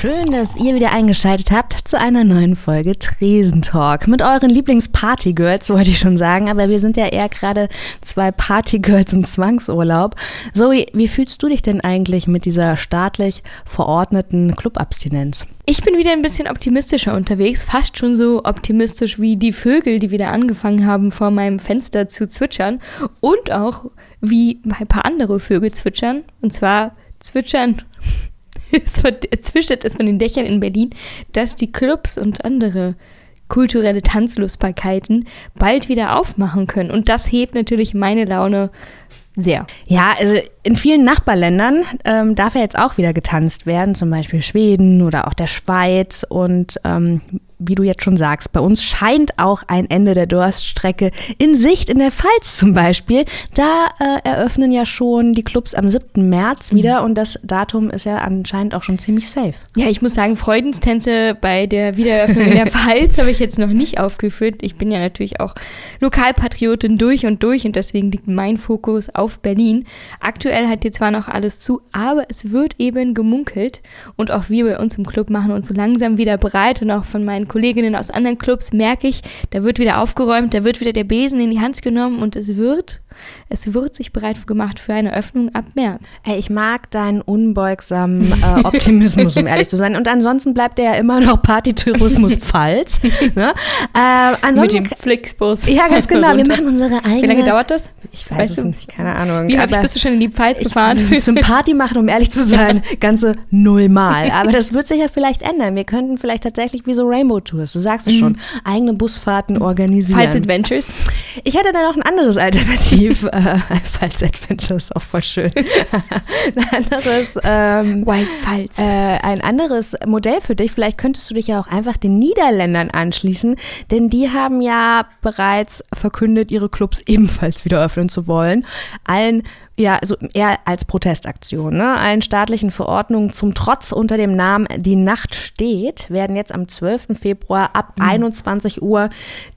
Schön, dass ihr wieder eingeschaltet habt zu einer neuen Folge Tresentalk mit euren Lieblings-Partygirls, wollte ich schon sagen, aber wir sind ja eher gerade zwei Partygirls im Zwangsurlaub. Zoe, wie fühlst du dich denn eigentlich mit dieser staatlich verordneten Clubabstinenz? Ich bin wieder ein bisschen optimistischer unterwegs, fast schon so optimistisch wie die Vögel, die wieder angefangen haben, vor meinem Fenster zu zwitschern und auch wie ein paar andere Vögel zwitschern, und zwar zwitschern es zwitschert es von den Dächern in Berlin, dass die Clubs und andere kulturelle Tanzlustbarkeiten bald wieder aufmachen können. Und das hebt natürlich meine Laune sehr. Ja, also in vielen Nachbarländern ähm, darf ja jetzt auch wieder getanzt werden, zum Beispiel Schweden oder auch der Schweiz. Und ähm, wie du jetzt schon sagst, bei uns scheint auch ein Ende der Durststrecke in Sicht, in der Pfalz zum Beispiel. Da äh, eröffnen ja schon die Clubs am 7. März mhm. wieder und das Datum ist ja anscheinend auch schon ziemlich safe. Ja, ich muss sagen, Freudenstänze bei der Wiedereröffnung in der Pfalz habe ich jetzt noch nicht aufgeführt. Ich bin ja natürlich auch Lokalpatriotin durch und durch und deswegen liegt mein Fokus auf Berlin. Aktuell hat hier zwar noch alles zu, aber es wird eben gemunkelt und auch wir bei uns im Club machen uns so langsam wieder bereit und auch von meinen Kolleginnen aus anderen Clubs merke ich, da wird wieder aufgeräumt, da wird wieder der Besen in die Hand genommen und es wird es wird sich bereit gemacht für eine Öffnung ab März. Hey, ich mag deinen unbeugsamen äh, Optimismus, um ehrlich zu sein. Und ansonsten bleibt er ja immer noch Partytourismus Pfalz. ne? äh, Mit dem Flixbus. Ja, ganz genau. Wir machen unsere eigene. Wie lange dauert das? Ich weiß weißt es nicht, keine Ahnung. Wie häufig bist du schon in die Pfalz gefahren? zum Party machen, um ehrlich zu sein, ganze nullmal. Aber das wird sich ja vielleicht ändern. Wir könnten vielleicht tatsächlich wie so Rainbow Tours, du sagst es mhm. schon, eigene Busfahrten organisieren. Pfalz Adventures. Ich hätte da noch ein anderes Alternativ. Alternativ, äh, Pfalz Adventure ist auch voll schön. ein anderes, ähm, White Pfalz. Äh, ein anderes Modell für dich. Vielleicht könntest du dich ja auch einfach den Niederländern anschließen, denn die haben ja bereits verkündet, ihre Clubs ebenfalls wieder öffnen zu wollen. Allen ja, also eher als Protestaktion. Ne? Allen staatlichen Verordnungen zum Trotz unter dem Namen Die Nacht steht, werden jetzt am 12. Februar ab mhm. 21 Uhr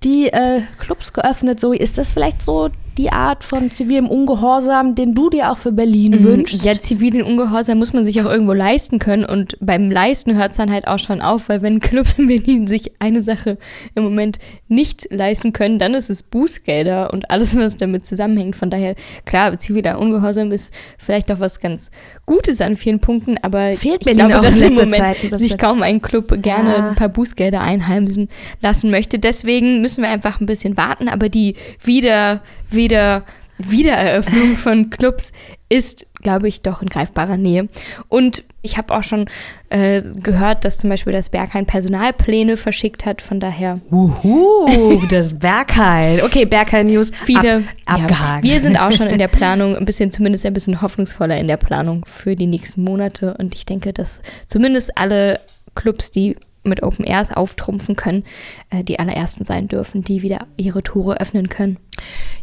die äh, Clubs geöffnet. So ist das vielleicht so die Art von zivilem Ungehorsam, den du dir auch für Berlin mhm. wünschst? Ja, zivilen Ungehorsam muss man sich auch irgendwo leisten können und beim Leisten hört es dann halt auch schon auf, weil wenn Clubs in Berlin sich eine Sache im Moment nicht leisten können, dann ist es Bußgelder und alles, was damit zusammenhängt. Von daher, klar, ziviler Ungehorsam Ungehorsam ist vielleicht auch was ganz Gutes an vielen Punkten, aber Fehlt ich glaube, dass im Moment Zeit, sich kaum ein Club gerne ja. ein paar Bußgelder einheimsen lassen möchte. Deswegen müssen wir einfach ein bisschen warten, aber die wieder, wieder Wiedereröffnung von Clubs ist, glaube ich, doch in greifbarer Nähe. Und ich habe auch schon äh, gehört, dass zum Beispiel das Berghain Personalpläne verschickt hat. Von daher. Uhu, das Berghain. Okay, Berghain News. Viele ab, abgehakt. Ja, wir sind auch schon in der Planung, ein bisschen, zumindest ein bisschen hoffnungsvoller in der Planung für die nächsten Monate. Und ich denke, dass zumindest alle Clubs, die mit Open Airs auftrumpfen können, äh, die allerersten sein dürfen, die wieder ihre Tore öffnen können.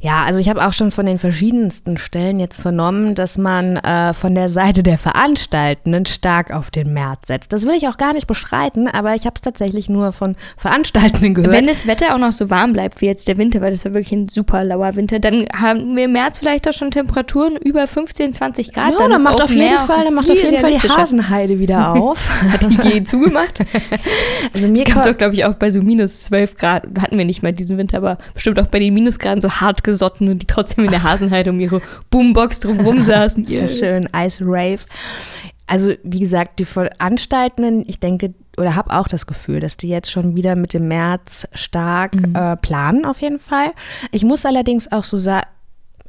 Ja, also ich habe auch schon von den verschiedensten Stellen jetzt vernommen, dass man äh, von der Seite der Veranstaltenden stark auf den März setzt. Das will ich auch gar nicht bestreiten, aber ich habe es tatsächlich nur von Veranstaltenden gehört. Wenn das Wetter auch noch so warm bleibt wie jetzt der Winter, weil das war wirklich ein super lauer Winter, dann haben wir im März vielleicht auch schon Temperaturen über 15, 20 Grad. Ja, dann, dann macht auf jeden Fall, dann macht auf jeden Fall die Hasenheide wieder auf. Hat die je zugemacht? Also mir es gab doch, glaube ich, auch bei so minus 12 Grad, hatten wir nicht mal diesen Winter, aber bestimmt auch bei den Minusgraden so hart gesotten und die trotzdem in der Hasenheide um ihre Boombox drumherum saßen. Sehr schön, Ice Rave. Also wie gesagt, die Veranstaltenden, ich denke oder habe auch das Gefühl, dass die jetzt schon wieder mit dem März stark mhm. äh, planen auf jeden Fall. Ich muss allerdings auch so sagen,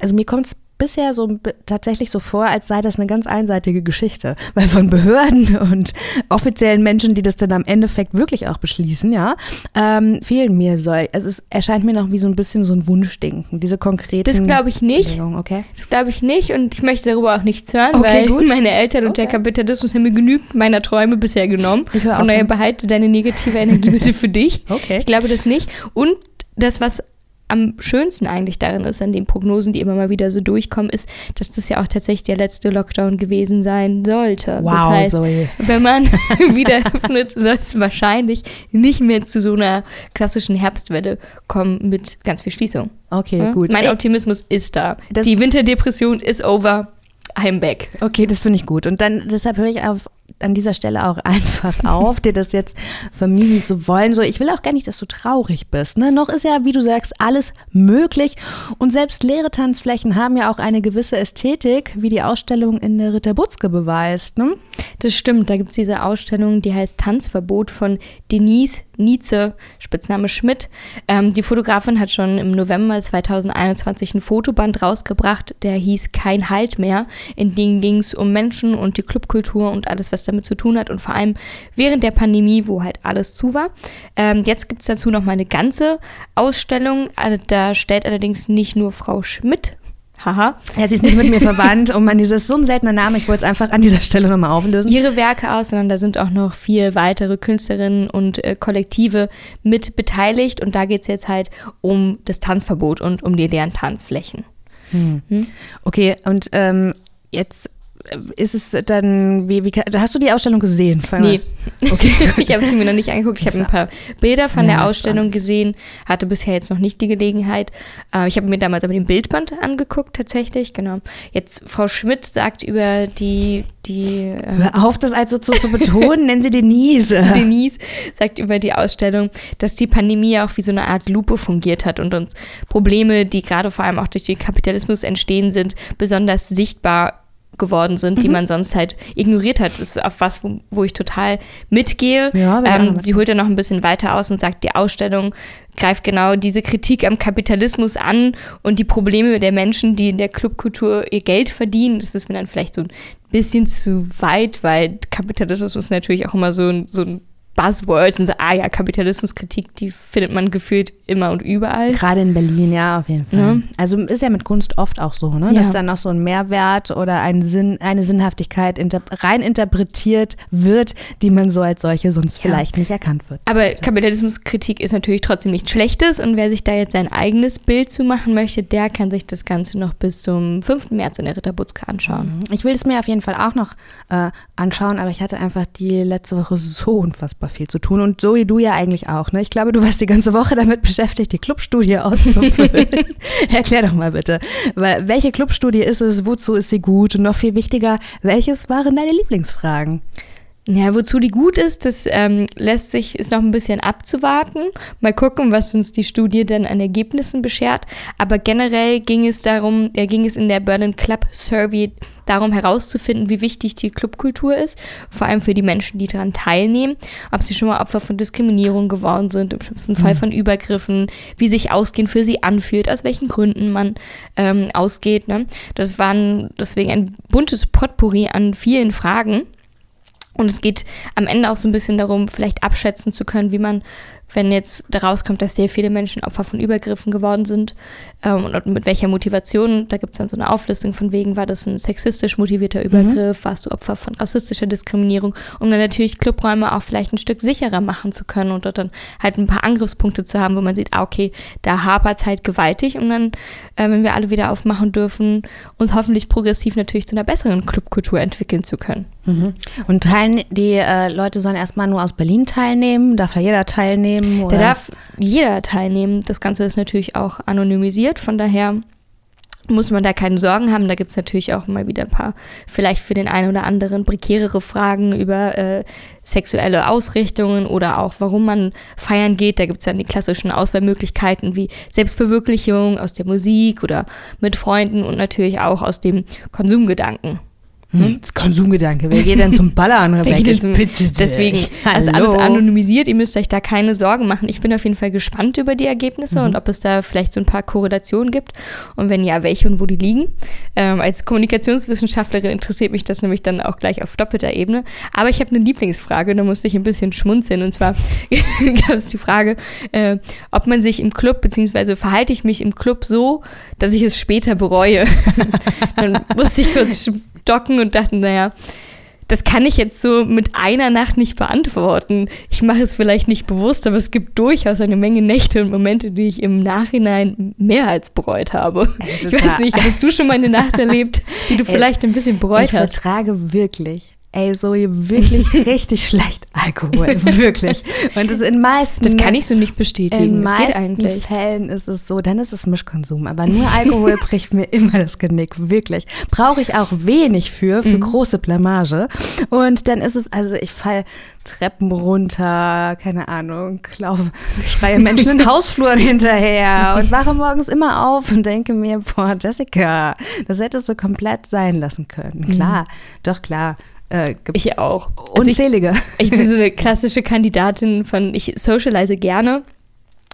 also mir kommt es bisher so tatsächlich so vor, als sei das eine ganz einseitige Geschichte. Weil von Behörden und offiziellen Menschen, die das dann am Endeffekt wirklich auch beschließen, ja, ähm, fehlen mir so. Es erscheint mir noch wie so ein bisschen so ein Wunschdenken, diese konkreten. Das glaube ich nicht. Okay. Das glaube ich nicht und ich möchte darüber auch nichts hören, okay, weil gut. meine Eltern und okay. der Kapitalismus haben mir genügend meiner Träume bisher genommen. Von daher behalte deine negative Energie bitte für dich. Okay. Ich glaube das nicht. Und das, was am schönsten eigentlich darin ist, an den Prognosen, die immer mal wieder so durchkommen, ist, dass das ja auch tatsächlich der letzte Lockdown gewesen sein sollte. Wow, das heißt, Zoe. wenn man wieder öffnet, soll es wahrscheinlich nicht mehr zu so einer klassischen Herbstwelle kommen mit ganz viel Schließung. Okay, Ja? gut. Mein Ey, Optimismus ist da. Das- Die Winterdepression ist over. I'm back. Okay, das finde ich gut. Und dann, deshalb höre ich auf, an dieser Stelle auch einfach auf, dir das jetzt vermiesen zu wollen. So, ich will auch gar nicht, dass du traurig bist. Ne? Noch ist ja, wie du sagst, alles möglich. Und selbst leere Tanzflächen haben ja auch eine gewisse Ästhetik, wie die Ausstellung in der Ritterbutzke beweist. Ne? Das stimmt, da gibt es diese Ausstellung, die heißt Tanzverbot von Denise Nietzsche, Spitzname Schmidt. Ähm, die Fotografin hat schon im November 2021 ein Fotoband rausgebracht, der hieß Kein Halt mehr. In dem ging es um Menschen und die Clubkultur und alles, was damit zu tun hat und vor allem während der Pandemie, wo halt alles zu war. Ähm, jetzt gibt es dazu noch mal eine ganze Ausstellung. Also da stellt allerdings nicht nur Frau Schmidt, haha, Ja, sie ist nicht mit mir verwandt. Und man, dieses so ein seltener Name, ich wollte es einfach an dieser Stelle nochmal auflösen. ihre Werke aus, sondern da sind auch noch vier weitere Künstlerinnen und äh, Kollektive mit beteiligt. Und da geht es jetzt halt um das Tanzverbot und um die leeren Tanzflächen. Okay, und ähm, jetzt ist es dann, wie, wie, hast du die Ausstellung gesehen? Fang Nee, Okay, ich habe sie mir noch nicht angeguckt. Ich habe ein paar Bilder von Ja, der Ausstellung gesehen, hatte bisher jetzt noch nicht die Gelegenheit. Äh, ich habe mir damals aber den Bildband angeguckt, tatsächlich, genau. Jetzt, Frau Schmidt sagt über die, die äh, Hör auf, das also so zu, zu betonen, nennen sie Denise. Denise sagt über die Ausstellung, dass die Pandemie auch wie so eine Art Lupe fungiert hat und uns Probleme, die gerade vor allem auch durch den Kapitalismus entstehen sind, besonders sichtbar geworden sind, die Mhm. man sonst halt ignoriert hat. Das ist auf was, wo, wo ich total mitgehe. Ja, ähm, sie holt dann noch ein bisschen weiter aus und sagt, die Ausstellung greift genau diese Kritik am Kapitalismus an und die Probleme der Menschen, die in der Clubkultur ihr Geld verdienen. Das ist mir dann vielleicht so ein bisschen zu weit, weil Kapitalismus ist natürlich auch immer so ein, so ein Buzzword. Und so, ah ja, Kapitalismuskritik, die findet man gefühlt immer und überall. Gerade in Berlin, ja, auf jeden Fall. Ja. Also ist ja mit Kunst oft auch so, ne? Ja. dass dann noch so ein Mehrwert oder ein Sinn, eine Sinnhaftigkeit inter rein interpretiert wird, die man so als solche sonst vielleicht nicht erkannt wird. Aber Kapitalismuskritik ist natürlich trotzdem nichts Schlechtes und wer sich da jetzt sein eigenes Bild zu machen möchte, der kann sich das Ganze noch bis zum 5. März in der Ritterbutzke anschauen. Ich will es mir auf jeden Fall auch noch äh, anschauen, aber ich hatte einfach die letzte Woche so unfassbar viel zu tun und Zoe, du ja eigentlich auch. Ne? Ich glaube, du warst die ganze Woche damit beschäftigt, die Clubstudie auszufüllen. Erklär doch mal bitte, weil, welche Clubstudie ist es, wozu ist sie gut und noch viel wichtiger, welches waren deine Lieblingsfragen? Ja, wozu die gut ist, das ähm, lässt sich, ist noch ein bisschen abzuwarten. Mal gucken, was uns die Studie dann an Ergebnissen beschert. Aber generell ging es darum, äh, ging es in der Berlin Club Survey darum herauszufinden, wie wichtig die Clubkultur ist, vor allem für die Menschen, die daran teilnehmen, ob sie schon mal Opfer von Diskriminierung geworden sind, im schlimmsten Fall von Übergriffen, wie sich Ausgehen für sie anfühlt, aus welchen Gründen man ähm, ausgeht. Ne? Das waren deswegen ein buntes Potpourri an vielen Fragen. Und es geht am Ende auch so ein bisschen darum, vielleicht abschätzen zu können, wie man, wenn jetzt daraus kommt, dass sehr viele Menschen Opfer von Übergriffen geworden sind ähm, und mit welcher Motivation. Da gibt es dann so eine Auflistung von wegen, war das ein sexistisch motivierter Übergriff, warst du Opfer von rassistischer Diskriminierung, um dann natürlich Clubräume auch vielleicht ein Stück sicherer machen zu können und dort dann halt ein paar Angriffspunkte zu haben, wo man sieht, ah, okay, da hapert es halt gewaltig, um dann, äh, wenn wir alle wieder aufmachen dürfen, uns hoffentlich progressiv natürlich zu einer besseren Clubkultur entwickeln zu können. Und teilen, die äh, Leute sollen erstmal nur aus Berlin teilnehmen? Darf da jeder teilnehmen? Da Oder? darf jeder teilnehmen. Das Ganze ist natürlich auch anonymisiert, von daher muss man da keine Sorgen haben. Da gibt es natürlich auch mal wieder ein paar, vielleicht für den einen oder anderen prekärere Fragen über äh, sexuelle Ausrichtungen oder auch warum man feiern geht. Da gibt es dann die klassischen Auswahlmöglichkeiten wie Selbstverwirklichung aus der Musik oder mit Freunden und natürlich auch aus dem Konsumgedanken. Hm? Konsumgedanke. Wer geht denn zum Ballern, Rebecca? zum-. Deswegen, also alles anonymisiert, ihr müsst euch da keine Sorgen machen. Ich bin auf jeden Fall gespannt über die Ergebnisse und ob es da vielleicht so ein paar Korrelationen gibt und wenn ja, welche und wo die liegen. Ähm, als Kommunikationswissenschaftlerin interessiert mich das nämlich dann auch gleich auf doppelter Ebene. Aber ich habe eine Lieblingsfrage, da musste ich ein bisschen schmunzeln und zwar gab es die Frage, äh, ob man sich im Club, beziehungsweise verhalte ich mich im Club so, dass ich es später bereue. dann musste ich kurz stocken und dachte, naja, das kann ich jetzt so mit einer Nacht nicht beantworten. Ich mache es vielleicht nicht bewusst, aber es gibt durchaus eine Menge Nächte und Momente, die ich im Nachhinein mehr als bereut habe. Ey, ich weiß nicht, hast du schon mal eine Nacht erlebt, die du Ey, vielleicht ein bisschen bereut ich hast? Ich vertrage wirklich Ey, Zoe, wirklich richtig schlecht Alkohol. Wirklich. Und das in meisten. Das kann ich so nicht bestätigen. In das meisten Fällen ist es so, dann ist es Mischkonsum. Aber nur Alkohol bricht mir immer das Genick. Wirklich. Brauche ich auch wenig für, für mhm. große Blamage. Und dann ist es, also ich fall Treppen runter, keine Ahnung, laufe, schreie Menschen in Hausfluren hinterher und wache morgens immer auf und denke mir, boah, Jessica, das hättest du komplett sein lassen können. Klar, mhm. doch klar äh, ich auch. Unzählige. Also ich, ich bin so eine klassische Kandidatin von, ich socialize gerne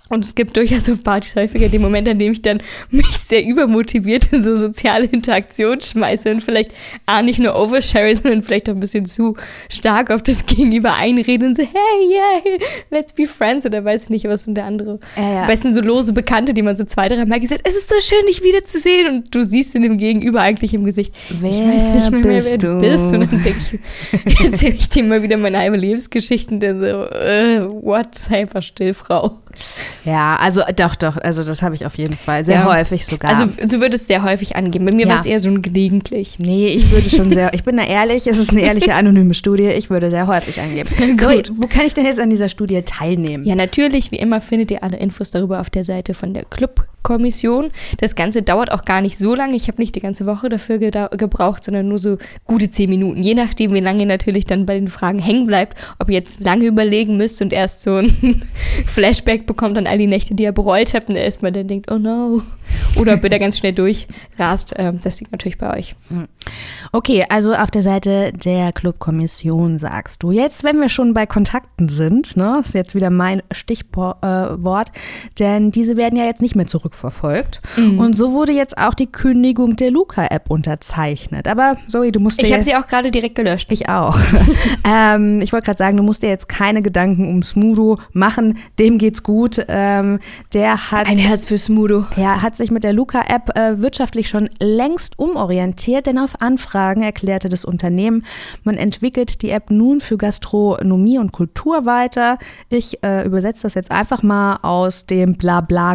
und es gibt durchaus auf Partys häufiger den Moment, an dem ich dann mich sehr übermotiviert in so soziale Interaktion schmeiße und vielleicht A, nicht nur overshare, sondern vielleicht auch ein bisschen zu stark auf das Gegenüber einrede und so, hey, yeah, let's be friends oder weiß nicht, was und der andere. Ja, ja. Am besten so lose Bekannte, die man so zwei, drei Mal gesagt es ist so schön, dich wiederzusehen und du siehst in dem Gegenüber eigentlich im Gesicht, wer ich weiß nicht mehr, wer du bist und dann denke ich, erzähle ich dir mal wieder meine halbe Lebensgeschichten, der so, uh, what, sei einfach still, Frau. Ja, also doch, doch, also das habe ich auf jeden Fall. Sehr ja. häufig sogar. Also so würde es sehr häufig angehen. Bei mir ja. war es eher so ein gelegentlich. Nee, ich würde schon sehr, ich bin da ehrlich, es ist eine ehrliche, anonyme Studie, ich würde sehr häufig angeben. So, wo kann ich denn jetzt an dieser Studie teilnehmen? Ja, natürlich, wie immer findet ihr alle Infos darüber auf der Seite von der Club Kommission. Das Ganze dauert auch gar nicht so lange. Ich habe nicht die ganze Woche dafür gebraucht, sondern nur so gute zehn Minuten. Je nachdem, wie lange ihr natürlich dann bei den Fragen hängen bleibt, ob ihr jetzt lange überlegen müsst und erst so ein Flashback bekommt an all die Nächte, die ihr bereut habt und erstmal dann denkt, oh no. Oder ob ihr da ganz schnell durchrast. Ähm, das liegt natürlich bei euch. Hm. Okay, also auf der Seite der Clubkommission sagst du jetzt, wenn wir schon bei Kontakten sind, ne, ist jetzt wieder mein Stichwort, äh, denn diese werden ja jetzt nicht mehr zurückverfolgt. Mhm. Und so wurde jetzt auch die Kündigung der Luca-App unterzeichnet. Aber Zoe, du musst Ich habe sie auch gerade direkt gelöscht. Ich auch. ähm, ich wollte gerade sagen, du musst dir jetzt keine Gedanken um Smudo machen. Dem geht's gut. Ähm, der hat. Ein Herz für Smudo. Ja, hat sich mit der Luca-App äh, wirtschaftlich schon längst umorientiert, denn auf Anfragen erklärte das Unternehmen, man entwickelt die App nun für Gastronomie und Kultur weiter. Ich äh, übersetze das jetzt einfach mal aus dem Blabla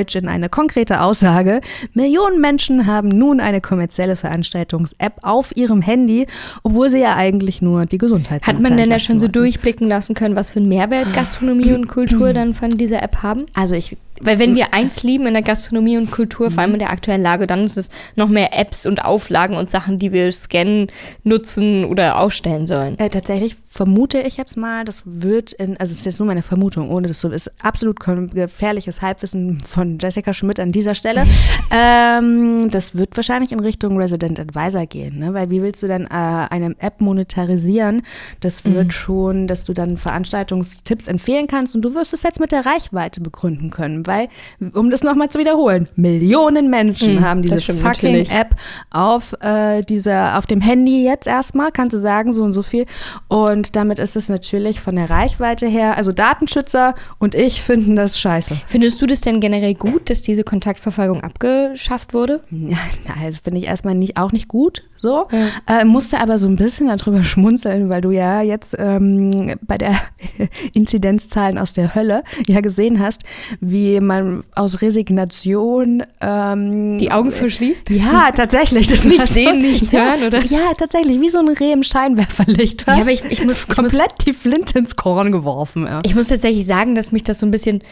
Gefaseldeutsch in eine konkrete Aussage. Millionen Menschen haben nun eine kommerzielle Veranstaltungs-App auf ihrem Handy, obwohl sie ja eigentlich nur die Gesundheit Hat man denn da schon so durchblicken lassen können, was für einen Mehrwert Gastronomie und Kultur dann von dieser App haben? Also ich weil wenn wir eins lieben in der Gastronomie und Kultur, vor allem in der aktuellen Lage, dann ist es noch mehr Apps und Auflagen und Sachen, die wir scannen, nutzen oder ausstellen sollen. Äh, tatsächlich vermute ich jetzt mal, das wird in, also es ist jetzt nur meine Vermutung, ohne das so ist, absolut gefährliches Halbwissen von Jessica Schmidt an dieser Stelle. ähm, das wird wahrscheinlich in Richtung Resident Advisor gehen, ne? weil wie willst du dann äh, eine App monetarisieren? Das wird mhm. schon, dass du dann Veranstaltungstipps empfehlen kannst und du wirst es jetzt mit der Reichweite begründen können weil, um das nochmal zu wiederholen, Millionen Menschen hm, haben diese fucking natürlich. App auf, äh, dieser, auf dem Handy jetzt erstmal, kannst du sagen, so und so viel. Und damit ist es natürlich von der Reichweite her, also Datenschützer und ich finden das scheiße. Findest du das denn generell gut, dass diese Kontaktverfolgung abgeschafft wurde? Ja, das finde ich erstmal nicht, auch nicht gut. So. Ja. Äh, musste aber so ein bisschen darüber schmunzeln, weil du ja jetzt ähm, bei der Inzidenzzahlen aus der Hölle ja gesehen hast, wie man aus Resignation ähm, die Augen verschließt. Ja, tatsächlich. Das nicht sehen, nichts ja, hören, oder? Ja, tatsächlich, wie so ein Reh im Scheinwerferlicht. Ja, aber ich, ich muss komplett ich muss, die Flinte ins Korn geworfen. Ja. Ich muss tatsächlich sagen, dass mich das so ein bisschen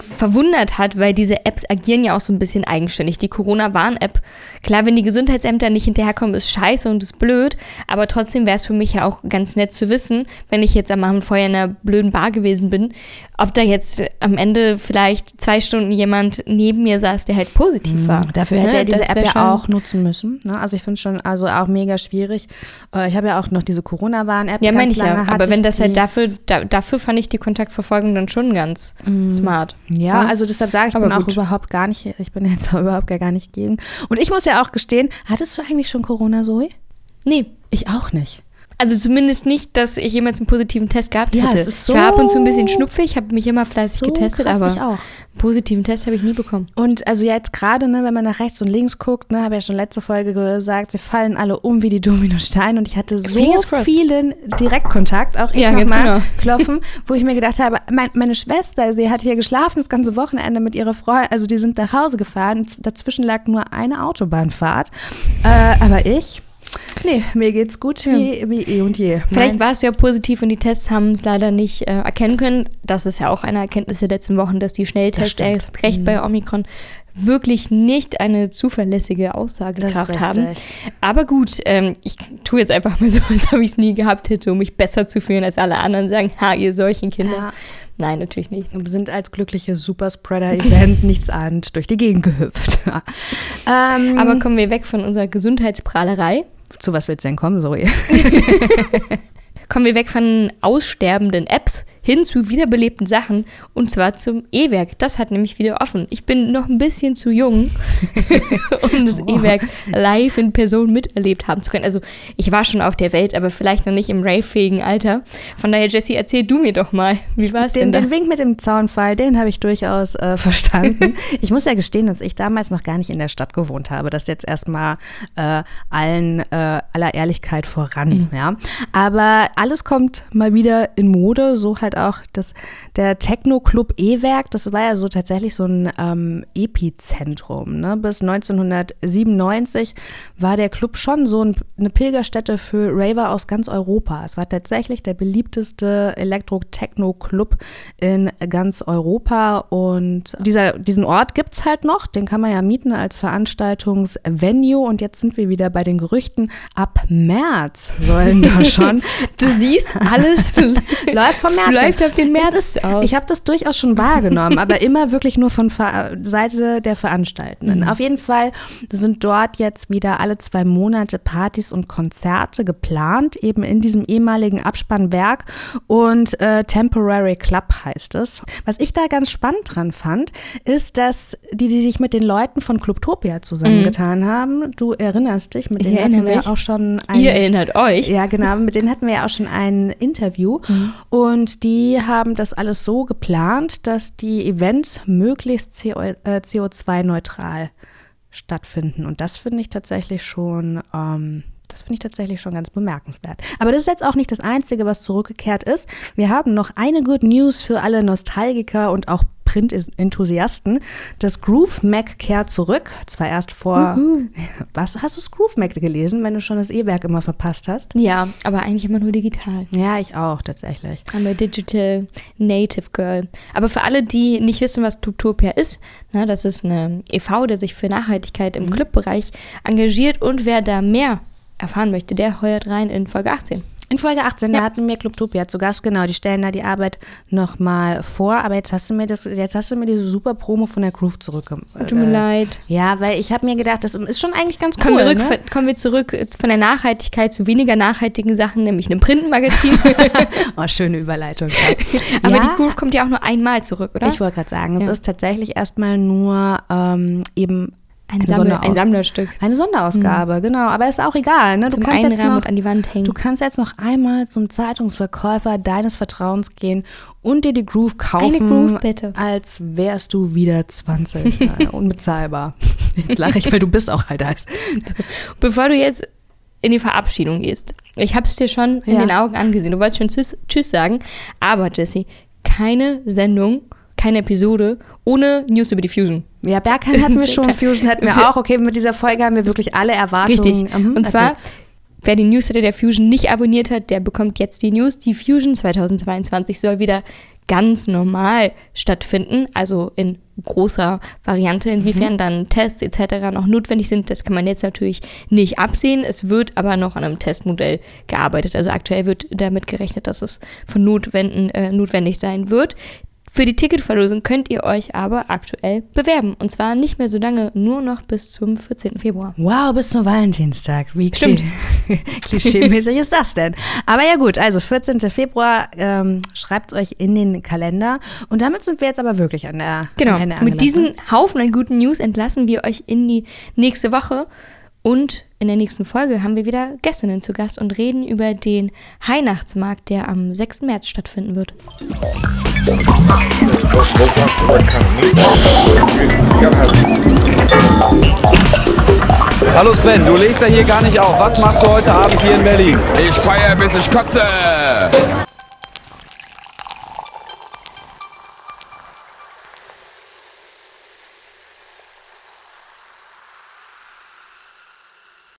verwundert hat, weil diese Apps agieren ja auch so ein bisschen eigenständig. Die Corona-Warn-App, klar, wenn die Gesundheitsämter nicht hinterherkommen, ist scheiße und ist blöd, aber trotzdem wäre es für mich ja auch ganz nett zu wissen, wenn ich jetzt am Abend vorher in einer blöden Bar gewesen bin, ob da jetzt am Ende vielleicht zwei Stunden jemand neben mir saß, der halt positiv war. Dafür hätte ja, er diese App ja auch nutzen müssen. Ne? Also ich finde es schon also auch mega schwierig. Äh, ich habe ja auch noch diese Corona-Warn-App. Ja, meine ich ja. Aber wenn das halt dafür, da, dafür fand ich die Kontaktverfolgung dann schon ganz mhm. smart. Ja, also deshalb sage ich, ich bin auch überhaupt gar nicht, ich bin jetzt überhaupt gar nicht gegen. Und ich muss ja auch gestehen, hattest du eigentlich schon Corona, Zoe? Nee. Ich auch nicht. Also zumindest nicht, dass ich jemals einen positiven Test gehabt Ja, hätte. es ist ich war so- ab und zu ein bisschen schnupfig, habe mich immer fleißig So getestet, krass, aber ich auch. einen positiven Test habe ich nie bekommen. Und also jetzt gerade, ne, wenn man nach rechts und links guckt, ne, habe ich ja schon letzte Folge gesagt, sie fallen alle um wie die Dominosteine und ich hatte so vielen Direktkontakt, auch ich Ja, nochmal genau. klopfen, wo ich mir gedacht habe, mein, meine Schwester, sie hat hier geschlafen das ganze Wochenende mit ihrer Freundin, also die sind nach Hause gefahren, dazwischen lag nur eine Autobahnfahrt, äh, aber ich, nee, mir geht's gut wie, wie eh und je. Vielleicht Mein- warst du ja positiv und die Tests haben es leider nicht äh, erkennen können. Das ist ja auch eine Erkenntnis der letzten Wochen, dass die Schnelltests. Mhm. erst recht bei Omikron wirklich nicht eine zuverlässige Aussagekraft haben. Aber gut, ähm, ich tue jetzt einfach mal so, als ob ich es nie gehabt hätte, um mich besser zu fühlen als alle anderen sagen, ha, ihr solchen Kinder. Ja. Nein, natürlich nicht. Wir sind als glückliche Superspreader-Event nichts ahnt durch die Gegend gehüpft. ähm, Aber kommen wir weg von unserer Gesundheitsprahlerei. Zu was willst du denn kommen, Zoe? Kommen wir weg von aussterbenden Apps hin zu wiederbelebten Sachen und zwar zum E-Werk. Das hat nämlich wieder offen. Ich bin noch ein bisschen zu jung, um das Wow. E-Werk live in Person miterlebt haben zu können. Also ich war schon auf der Welt, aber vielleicht noch nicht im rave-fähigen Alter. Von daher, Jessie, erzähl du mir doch mal, wie war es Den, denn da? den Wink mit dem Zaunfall, den habe ich durchaus äh, verstanden. ich muss ja gestehen, dass ich damals noch gar nicht in der Stadt gewohnt habe. Das jetzt erstmal äh, allen äh, aller Ehrlichkeit voran. Ja. Aber alles kommt mal wieder in Mode, so halt auch das, der Techno-Club E-Werk. Das war ja so tatsächlich so ein ähm, Epizentrum. Ne? Bis 1997 war der Club schon so ein, eine Pilgerstätte für Raver aus ganz Europa. Es war tatsächlich der beliebteste Elektro-Techno-Club in ganz Europa. Und dieser, diesen Ort gibt es halt noch. Den kann man ja mieten als Veranstaltungsvenue. Und jetzt sind wir wieder bei den Gerüchten. Ab März sollen da schon. Du siehst, alles Läuft vom März. läuft auf den März ist, aus. Ich habe das durchaus schon wahrgenommen, aber immer wirklich nur von Ver Seite der Veranstaltenden. Mhm. Auf jeden Fall sind dort jetzt wieder alle zwei Monate Partys und Konzerte geplant, eben in diesem ehemaligen Abspannwerk und äh, Temporary Club heißt es. Was ich da ganz spannend dran fand, ist, dass die, die sich mit den Leuten von Clubtopia zusammengetan haben, du erinnerst dich, mit Mhm. Ich denen hatten wir mich. auch schon ein Ihr erinnert euch. ja, genau. Mit denen hatten wir ja auch schon ein Interview. Und die haben das alles so geplant, dass die Events möglichst CO, äh, CO2-neutral stattfinden. Und das finde ich tatsächlich schon. Ähm, das finde ich tatsächlich schon ganz bemerkenswert. Aber das ist jetzt auch nicht das Einzige, was zurückgekehrt ist. Wir haben noch eine Good News für alle Nostalgiker und auch Print-Enthusiasten. Das Groove Mac kehrt zurück. Zwar erst vor. Was? Hast du das Groove Mac gelesen, wenn du schon das E-Werk immer verpasst hast? Ja, aber eigentlich immer nur digital. Ja, ich auch, tatsächlich. I'm a Digital Native Girl. Aber für alle, die nicht wissen, was Clubtopia ist, na, das ist eine e.V., der sich für Nachhaltigkeit im Clubbereich engagiert und wer da mehr erfahren möchte, der heuert rein in Folge 18. In Folge 18, da hatten wir Clubtopia zu Gast, genau, die stellen da die Arbeit nochmal vor, aber jetzt hast du mir das, jetzt hast du mir diese super Promo von der Groove zurück. Tut mir leid. Ja, weil ich habe mir gedacht, das ist schon eigentlich ganz cool. Kommen, wir rück, ne? kommen wir zurück von der Nachhaltigkeit zu weniger nachhaltigen Sachen, nämlich einem Printenmagazin. Oh, schöne Überleitung. Aber ja, die Groove kommt ja auch nur einmal zurück, oder? ich wollte gerade sagen, es Ja. ist tatsächlich erstmal nur ähm, eben ein, Sonderaus- ein Sammlerstück. eine Sonderausgabe, genau. Aber ist auch egal, ne? Du kannst jetzt noch, an die Wand hängen. Du kannst jetzt noch einmal zum Zeitungsverkäufer deines Vertrauens gehen und dir die Groove kaufen. Eine Groove, bitte. Als wärst du wieder 20. Äh, Unbezahlbar. Jetzt lache ich, weil du bist auch halt heiß. Bevor du jetzt in die Verabschiedung gehst, ich habe es dir schon in Ja. den Augen angesehen. Du wolltest schon Tschüss, Tschüss sagen, aber Jessie, keine Sendung, keine Episode ohne News über die Fusion. Ja, Bergheim hatten wir schon. Fusion hatten wir auch. Okay, mit dieser Folge haben wir wirklich alle Erwartungen. Richtig. Mhm, Und zwar, erfüllt. wer die Newsletter der Fusion nicht abonniert hat, der bekommt jetzt die News. Die Fusion 2022 soll wieder ganz normal stattfinden, also in großer Variante. Inwiefern dann Tests etc. noch notwendig sind, das kann man jetzt natürlich nicht absehen. Es wird aber noch an einem Testmodell gearbeitet. Also aktuell wird damit gerechnet, dass es von Notwenden, äh, notwendig sein wird. Für die Ticketverlosung könnt ihr euch aber aktuell bewerben. Und zwar nicht mehr so lange, nur noch bis zum 14. Februar. Wow, bis zum Valentinstag. Wie Stimmt. klischee-mäßig ist das denn? Aber ja gut, also 14. Februar, ähm, schreibt euch in den Kalender. Und damit sind wir jetzt aber wirklich an der Genau, Ende mit ne? Haufen an guten News entlassen wir euch in die nächste Woche. Und in der nächsten Folge haben wir wieder Gästinnen zu Gast und reden über den Weihnachtsmarkt, der am 6. März stattfinden wird. Hallo Sven, du legst ja hier gar nicht auf. Was machst du heute Abend hier in Berlin? Ich feiere, bis ich kotze.